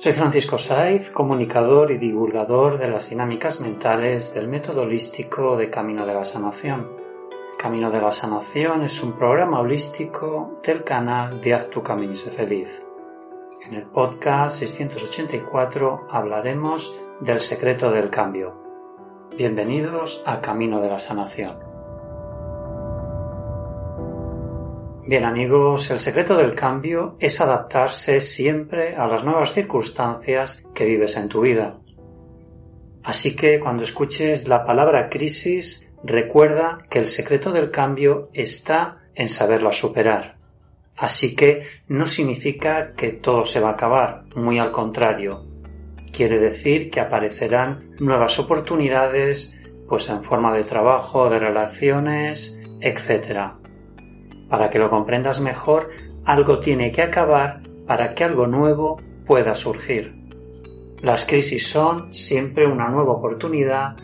Soy Francisco Saiz, comunicador y divulgador de las dinámicas mentales del método holístico de Camino de la Sanación. Camino de la Sanación es un programa holístico del canal de Haz tu y feliz. En el podcast 684 hablaremos del secreto del cambio. Bienvenidos a Camino de la Sanación. Bien amigos, el secreto del cambio es adaptarse siempre a las nuevas circunstancias que vives en tu vida. Así que cuando escuches la palabra crisis, recuerda que el secreto del cambio está en saberla superar. Así que no significa que todo se va a acabar, muy al contrario. Quiere decir que aparecerán nuevas oportunidades, pues en forma de trabajo, de relaciones, etc. Para que lo comprendas mejor, algo tiene que acabar para que algo nuevo pueda surgir. Las crisis son siempre una nueva oportunidad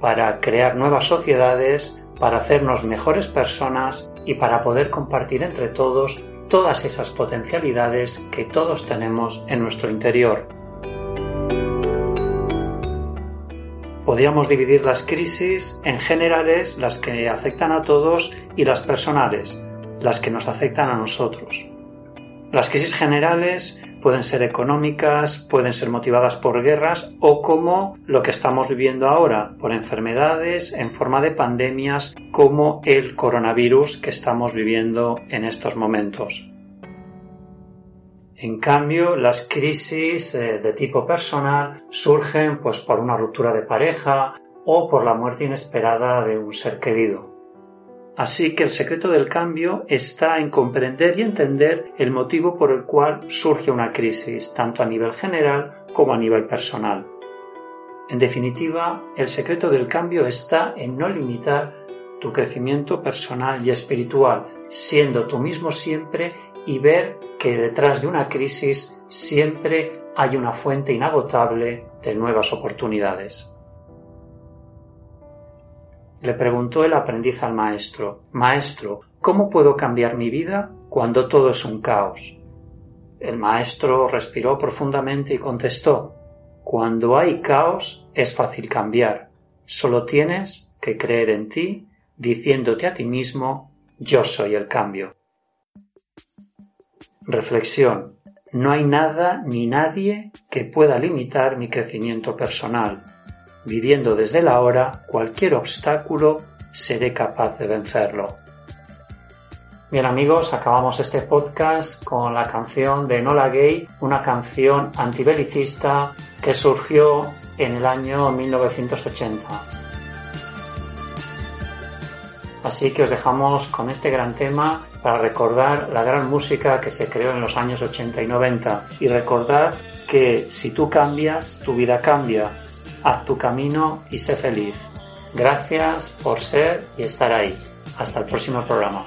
para crear nuevas sociedades, para hacernos mejores personas y para poder compartir entre todos todas esas potencialidades que todos tenemos en nuestro interior. Podríamos dividir las crisis en generales, las que afectan a todos, y las personales, las que nos afectan a nosotros. Las crisis generales pueden ser económicas, pueden ser motivadas por guerras o como lo que estamos viviendo ahora, por enfermedades en forma de pandemias como el coronavirus que estamos viviendo en estos momentos. En cambio, las crisis eh, de tipo personal surgen pues por una ruptura de pareja o por la muerte inesperada de un ser querido. Así que el secreto del cambio está en comprender y entender el motivo por el cual surge una crisis, tanto a nivel general como a nivel personal. En definitiva, el secreto del cambio está en no limitar tu crecimiento personal y espiritual, siendo tú mismo siempre y ver que detrás de una crisis siempre hay una fuente inagotable de nuevas oportunidades. Le preguntó el aprendiz al maestro, Maestro, ¿cómo puedo cambiar mi vida cuando todo es un caos? El maestro respiró profundamente y contestó, Cuando hay caos es fácil cambiar, solo tienes que creer en ti diciéndote a ti mismo, yo soy el cambio. Reflexión. No hay nada ni nadie que pueda limitar mi crecimiento personal viviendo desde la hora cualquier obstáculo, seré capaz de vencerlo. Bien amigos, acabamos este podcast con la canción de Nola Gay, una canción antibelicista que surgió en el año 1980. Así que os dejamos con este gran tema para recordar la gran música que se creó en los años 80 y 90 y recordar que si tú cambias, tu vida cambia haz tu camino y sé feliz. Gracias por ser y estar ahí. Hasta el próximo programa.